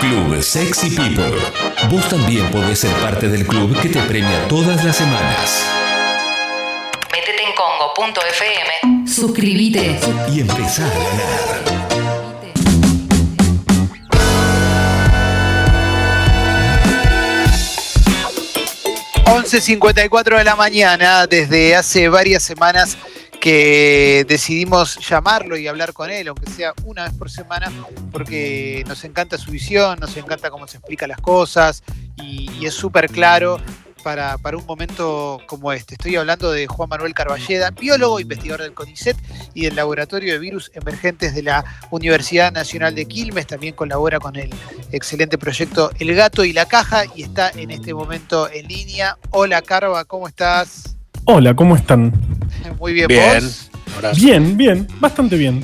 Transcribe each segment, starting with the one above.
Club Sexy People. Vos también podés ser parte del club que te premia todas las semanas. Métete en congo.fm. Suscríbete. Y empezá a ganar. 11.54 de la mañana, desde hace varias semanas que decidimos llamarlo y hablar con él, aunque sea una vez por semana, porque nos encanta su visión, nos encanta cómo se explica las cosas y, es súper claro para, para, un momento como este. Estoy hablando de Juan Manuel Carballeda, biólogo, investigador del CONICET y del Laboratorio de Virus Emergentes de la Universidad Nacional de Quilmes. También colabora con el excelente proyecto El Gato y la Caja y está en este momento en línea. Hola Carva, ¿cómo estás? Hola, ¿cómo están? Muy bien, Bien. ¿vos? Bien, bien, bastante bien.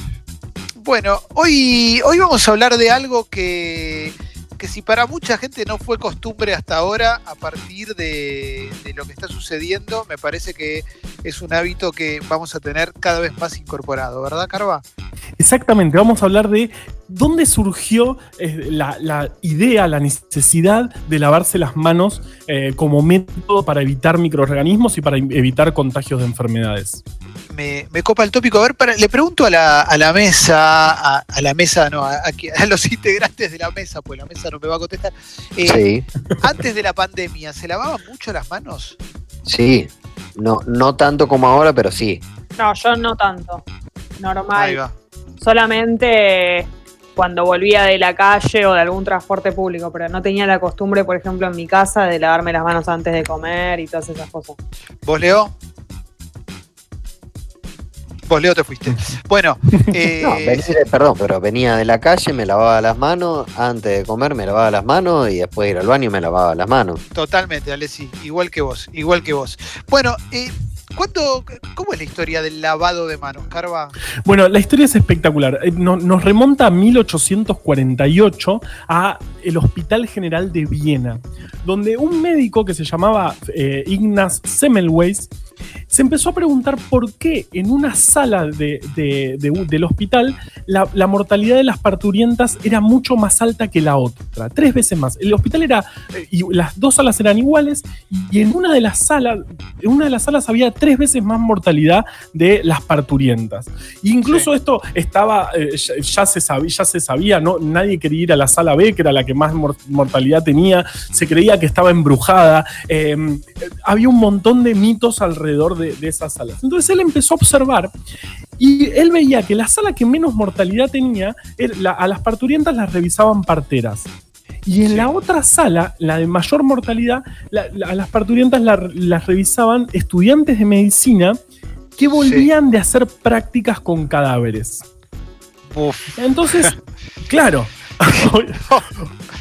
Bueno, hoy, hoy vamos a hablar de algo que, que si para mucha gente no fue costumbre hasta ahora, a partir de, de, lo que está sucediendo, me parece que es un hábito que vamos a tener cada vez más incorporado, ¿verdad, Carva? Exactamente, vamos a hablar de dónde surgió eh, la, la, idea, la necesidad de lavarse las manos eh, como método para evitar microorganismos y para evitar contagios de enfermedades. Me, me copa el tópico. A ver, para, le pregunto a la, a la mesa, a, a, la mesa, no, a, a, los integrantes de la mesa, pues la mesa no me va a contestar. Eh, sí. Antes de la pandemia, ¿se lavaban mucho las manos? Sí, no, no tanto como ahora, pero sí. No, yo no tanto. Normal. Solamente cuando volvía de la calle o de algún transporte público, pero no tenía la costumbre, por ejemplo, en mi casa de lavarme las manos antes de comer y todas esas cosas. ¿Vos, Leo? Vos, Leo, te fuiste. Bueno, eh... no, venía, perdón, pero venía de la calle, me lavaba las manos, antes de comer me lavaba las manos y después de ir al baño me lavaba las manos. Totalmente, Alessi, igual que vos, igual que vos. Bueno, eh, ¿Cuánto, ¿Cómo es la historia del lavado de manos, Carva? Bueno, la historia es espectacular. Nos, nos remonta a 1848 a el Hospital General de Viena, donde un médico que se llamaba eh, Ignaz Semmelweis se empezó a preguntar por qué en una sala de, de, de, del hospital la, la, mortalidad de las parturientas era mucho más alta que la otra, tres veces más. El hospital era, eh, y las dos salas eran iguales, y en una de las salas, en una de las salas había tres veces más mortalidad de las parturientas. E incluso sí. esto estaba, eh, ya, ya, se sabía, ya se sabía, ¿no? nadie quería ir a la sala B, que era la que más mor mortalidad tenía, se creía que estaba embrujada, eh, había un montón de mitos alrededor de, de, esas salas. Entonces él empezó a observar y él veía que la sala que menos mortalidad tenía, la, a las parturientas las revisaban parteras. Y en sí. la otra sala, la de mayor mortalidad, la, la, a las parturientas la, las revisaban estudiantes de medicina que volvían sí. de hacer prácticas con cadáveres. Uf. Entonces, claro.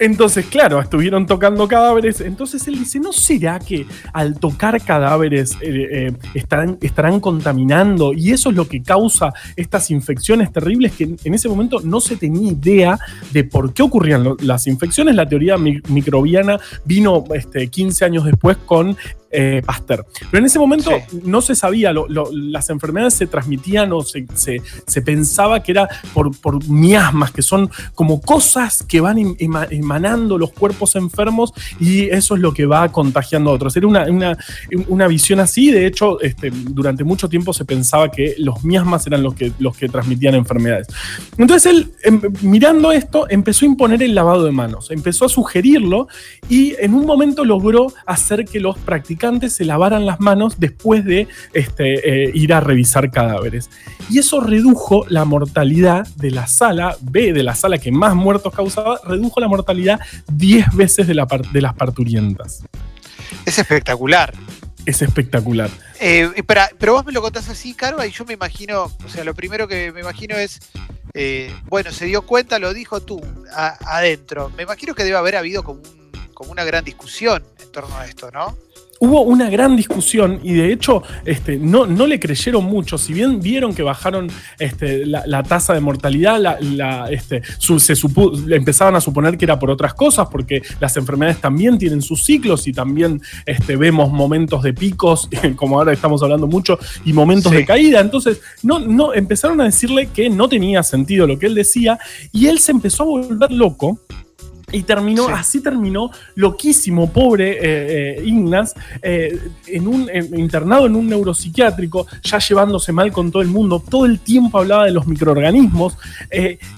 Entonces, claro, estuvieron tocando cadáveres. Entonces él dice, ¿no será que al tocar cadáveres eh, eh, estarán, estarán contaminando? Y eso es lo que causa estas infecciones terribles que en ese momento no se tenía idea de por qué ocurrían las infecciones. La teoría mi microbiana vino este, 15 años después con eh, Pasteur. Pero en ese momento sí. no se sabía, lo, lo, las enfermedades se transmitían o se, se, se pensaba que era por, por, miasmas, que son como cosas que van emanando los cuerpos enfermos y eso es lo que va contagiando a otros. Era una, una, una visión así, de hecho, este, durante mucho tiempo se pensaba que los miasmas eran los que, los que transmitían enfermedades. Entonces él, em, mirando esto, empezó a imponer el lavado de manos, empezó a sugerirlo y en un momento logró hacer que los practicantes se lavaran las manos después de este, eh, ir a revisar cadáveres. Y eso redujo la mortalidad de la sala B, de la sala que más muertos causaba, redujo la mortalidad 10 veces de, la, de las parturientas. Es espectacular. Es espectacular. Eh, pero, pero, vos me lo contás así, Carva, y yo me imagino, o sea, lo primero que me imagino es, eh, bueno, se dio cuenta, lo dijo tú, a, adentro. Me imagino que debe haber habido como, un, como una gran discusión en torno a esto, ¿no? Hubo una gran discusión y de hecho este, no, no le creyeron mucho. Si bien vieron que bajaron este, la, la, tasa de mortalidad, la, la, este, su, se empezaban a suponer que era por otras cosas, porque las enfermedades también tienen sus ciclos y también este, vemos momentos de picos, como ahora estamos hablando mucho, y momentos sí. de caída. Entonces, no, no, empezaron a decirle que no tenía sentido lo que él decía y él se empezó a volver loco Y terminó, así terminó, loquísimo, pobre eh, eh, Ignas, eh, en un, internado en un neuropsiquiátrico, ya llevándose mal con todo el mundo, todo el tiempo hablaba de los microorganismos,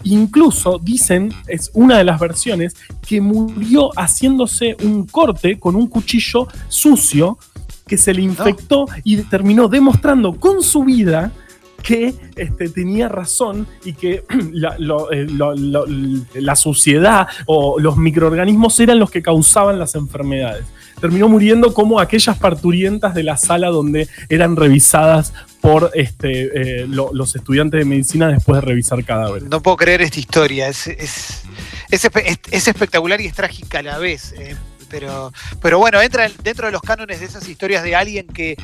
incluso dicen, es una de las versiones, que murió haciéndose un corte con un cuchillo sucio que se le infectó y terminó demostrando con su vida que este, tenía razón y que eh, la, suciedad o los microorganismos eran los que causaban las enfermedades. Terminó muriendo como aquellas parturientas de la sala donde eran revisadas por este, eh, los estudiantes de medicina después de revisar cadáveres. No puedo creer esta historia, es, es, espectacular y es trágica a la vez. Eh, pero, pero bueno, entra dentro de los cánones de esas historias de alguien que,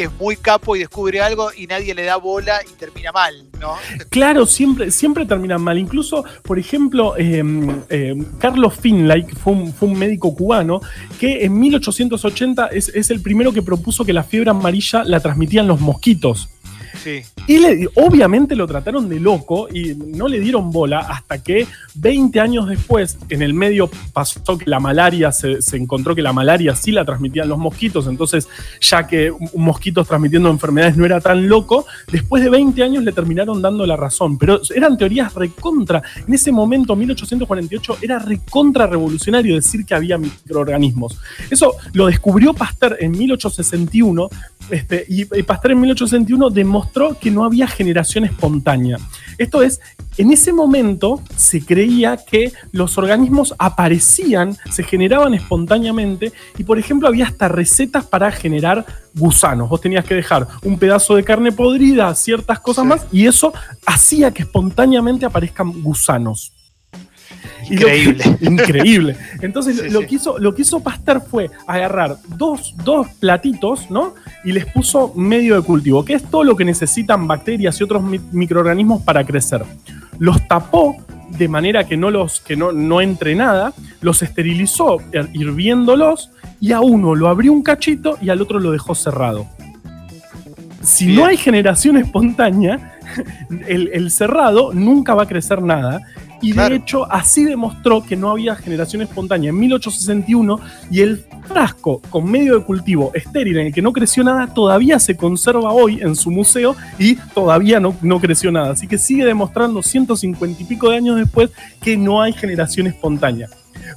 que es muy capo y descubre algo y nadie le da bola y termina mal, ¿no? Claro, siempre, siempre terminan mal. Incluso, por ejemplo, em, em, Carlos Finlay, que fue un, médico cubano, que en 1880 es, es el primero que propuso que la fiebre amarilla la transmitían los mosquitos. Y obviamente lo trataron de loco y no le dieron bola hasta que 20 años después, en el medio pasó que la malaria, se, encontró que la malaria sí la transmitían los mosquitos, entonces ya que mosquitos transmitiendo enfermedades no era tan loco, después de 20 años le terminaron dando la razón, pero eran teorías recontra. En ese momento, 1848, era recontra revolucionario decir que había microorganismos. Eso lo descubrió Pasteur en 1861 este, y Pasteur en 1861 demostró que no había generación espontánea. Esto es, en ese momento se creía que los organismos aparecían, se generaban espontáneamente y por ejemplo había hasta recetas para generar gusanos. Vos tenías que dejar un pedazo de carne podrida, ciertas cosas más y eso hacía que espontáneamente aparezcan gusanos. Increíble. increíble. Entonces, lo, Que hizo, lo que hizo Pasteur fue agarrar dos, dos platitos, ¿no? Y les puso medio de cultivo, que es todo lo que necesitan bacterias y otros microorganismos para crecer. Los tapó de manera que no los que no, no entre nada, los esterilizó hirviéndolos y a uno lo abrió un cachito y al otro lo dejó cerrado. Si no hay generación espontánea, el, el, cerrado nunca va a crecer nada y de hecho así demostró que no había generación espontánea en 1861 y el frasco con medio de cultivo estéril en el que no creció nada todavía se conserva hoy en su museo y todavía no, no creció nada. Así que sigue demostrando 150 y pico de años después que no hay generación espontánea.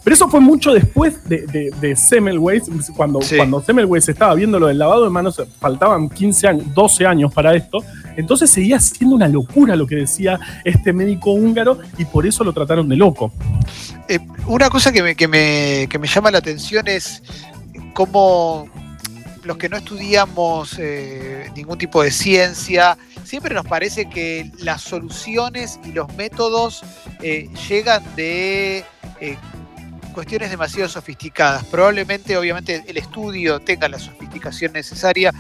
Pero eso fue mucho después de, de, Semmelweis, cuando, cuando Semmelweis estaba viendo lo del lavado de manos, faltaban 15 años, 12 años para esto, entonces seguía siendo una locura lo que decía este médico húngaro y por eso lo trataron de loco. Eh, una cosa que me, que, me, que me llama la atención es cómo los que no estudiamos eh, ningún tipo de ciencia, siempre nos parece que las soluciones y los métodos eh, llegan de cuestiones demasiado sofisticadas. Probablemente, obviamente, el estudio tenga la sofisticación necesaria,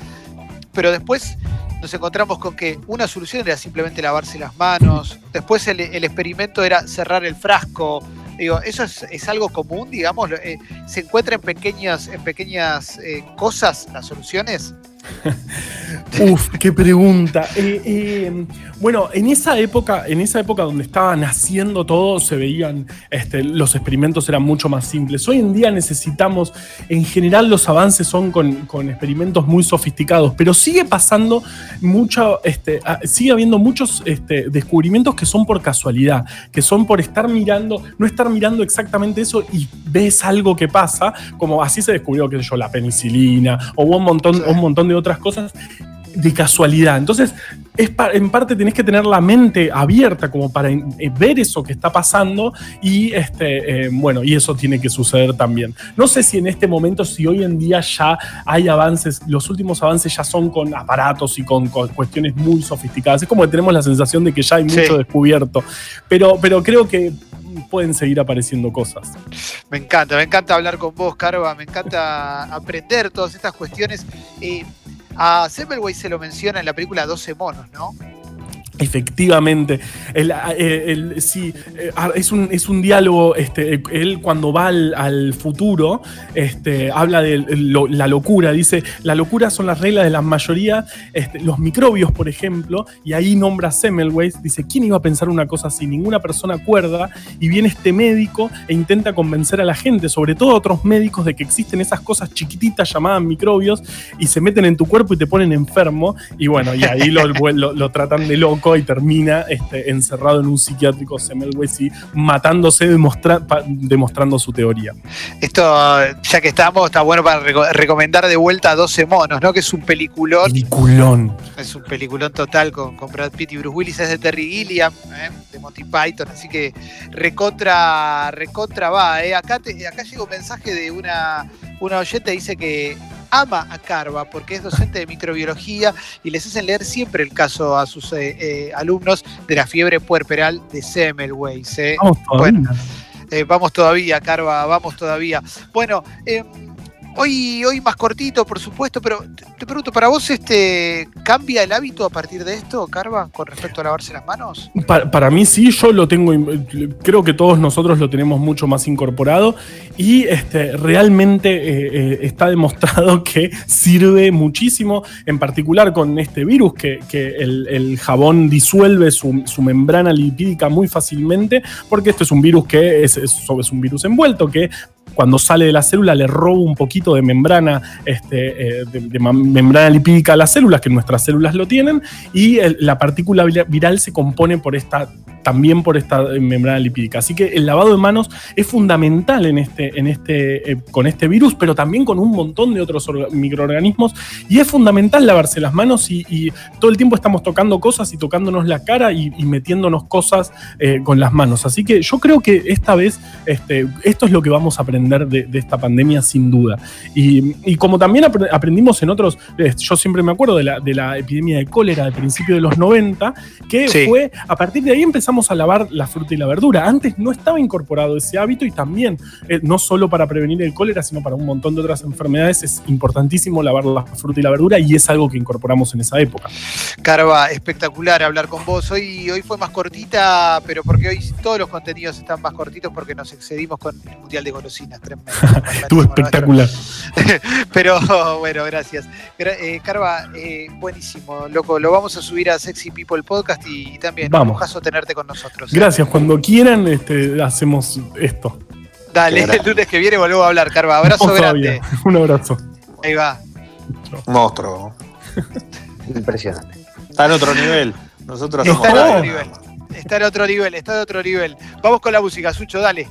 pero después nos encontramos con que una solución era simplemente lavarse las manos, después el, experimento era cerrar el frasco. Digo, eso es, algo común, digamos, eh, se encuentra en pequeñas, en pequeñas eh, cosas las soluciones. Uf, qué pregunta. Eh, eh, bueno, en esa época, en esa época donde estaba naciendo todo, se veían, este, los experimentos eran mucho más simples. Hoy en día necesitamos, en general los avances son con, experimentos muy sofisticados, pero sigue pasando mucho, este, sigue habiendo muchos este, descubrimientos que son por casualidad, que son por estar mirando, no estar mirando exactamente eso y ves algo que pasa, como así se descubrió, qué sé yo, la penicilina, o un montón, un montón de otras cosas de casualidad. Entonces, es en parte tenés que tener la mente abierta como para eh, ver eso que está pasando y este, eh, bueno, y eso tiene que suceder también. No sé si en este momento, si hoy en día ya hay avances, los últimos avances ya son con aparatos y con, cuestiones muy sofisticadas. Es como que tenemos la sensación de que ya hay mucho descubierto, pero, pero creo que pueden seguir apareciendo cosas. Me encanta, me encanta hablar con vos, Carva, me encanta aprender todas estas cuestiones. Eh, a Semmelweis se lo menciona en la película 12 monos, ¿no? Efectivamente, el, el, sí, eh, es, un, es un diálogo, este, él cuando va al, futuro, este, habla de la locura, dice, la locura son las reglas de la mayoría, este, los microbios, por ejemplo, y ahí nombra Semmelweis, dice, ¿quién iba a pensar una cosa así? Ninguna persona acuerda, y viene este médico e intenta convencer a la gente, sobre todo a otros médicos, de que existen esas cosas chiquititas llamadas microbios, y se meten en tu cuerpo y te ponen enfermo, y bueno, y ahí lo, lo, lo tratan de loco y termina este, encerrado en un psiquiátrico Semmelweis y matándose demostra demostrando su teoría. Esto, ya que estamos, está bueno para recomendar de vuelta a 12 monos, ¿no? Que es un peliculón. Peliculón. Es un peliculón total con, con Brad Pitt y Bruce Willis, es de Terry Gilliam, ¿eh? de Monty Python, así que recontra, recontra va. ¿eh? Acá, te, acá llega un mensaje de una, una oyente, dice que ama a Carva porque es docente de microbiología y les hacen leer siempre el caso a sus eh, eh, alumnos de la fiebre puerperal de Semmelweis. ¿eh? Vamos todavía. Bueno, vamos todavía, Carva, vamos todavía. Bueno, eh, Hoy, hoy más cortito, por supuesto, pero te, pregunto, ¿para vos este cambia el hábito a partir de esto, Carva, con respecto a lavarse las manos? Para, mí sí, yo lo tengo, creo que todos nosotros lo tenemos mucho más incorporado y este, realmente eh, eh, está demostrado que sirve muchísimo, en particular con este virus, que, el, jabón disuelve su, membrana lipídica muy fácilmente, porque esto es un virus que es, es un virus envuelto, que cuando sale de la célula le roba un poquito de membrana, este, eh, de, membrana lipídica a las células, que nuestras células lo tienen, y la partícula viral se compone por esta, también por esta membrana lipídica. Así que el lavado de manos es fundamental en este, en este, eh, con este virus, pero también con un montón de otros microorganismos, y es fundamental lavarse las manos y, y, todo el tiempo estamos tocando cosas y tocándonos la cara y, y metiéndonos cosas eh, con las manos. Así que yo creo que esta vez este, esto es lo que vamos a aprender de, de, esta pandemia sin duda. Y, y, como también aprendimos en otros, eh, yo siempre me acuerdo de la, de la epidemia de cólera del principio de los 90, que sí. fue, a partir de ahí empezamos a lavar la fruta y la verdura. Antes no estaba incorporado ese hábito y también, eh, no solo para prevenir el cólera, sino para un montón de otras enfermedades, es importantísimo lavar la fruta y la verdura y es algo que incorporamos en esa época. Carva, espectacular hablar con vos. Hoy, hoy fue más cortita, pero porque hoy todos los contenidos están más cortitos porque nos excedimos con el Mundial de Golosinas. Estuvo espectacular. Pero bueno, gracias. Eh, Carva, eh, buenísimo, loco. Lo vamos a subir a Sexy People Podcast y, y también vamos. un caso tenerte con nosotros. Gracias, cuando quieran este, hacemos esto. Dale, el lunes que viene volvemos a hablar, Carva. Abrazo no grande. Un abrazo. Ahí va. Monstruo. Impresionante. Está en otro nivel. Nosotros está en otro nivel. Está en otro nivel, está en otro nivel. Vamos con la música, Sucho, dale.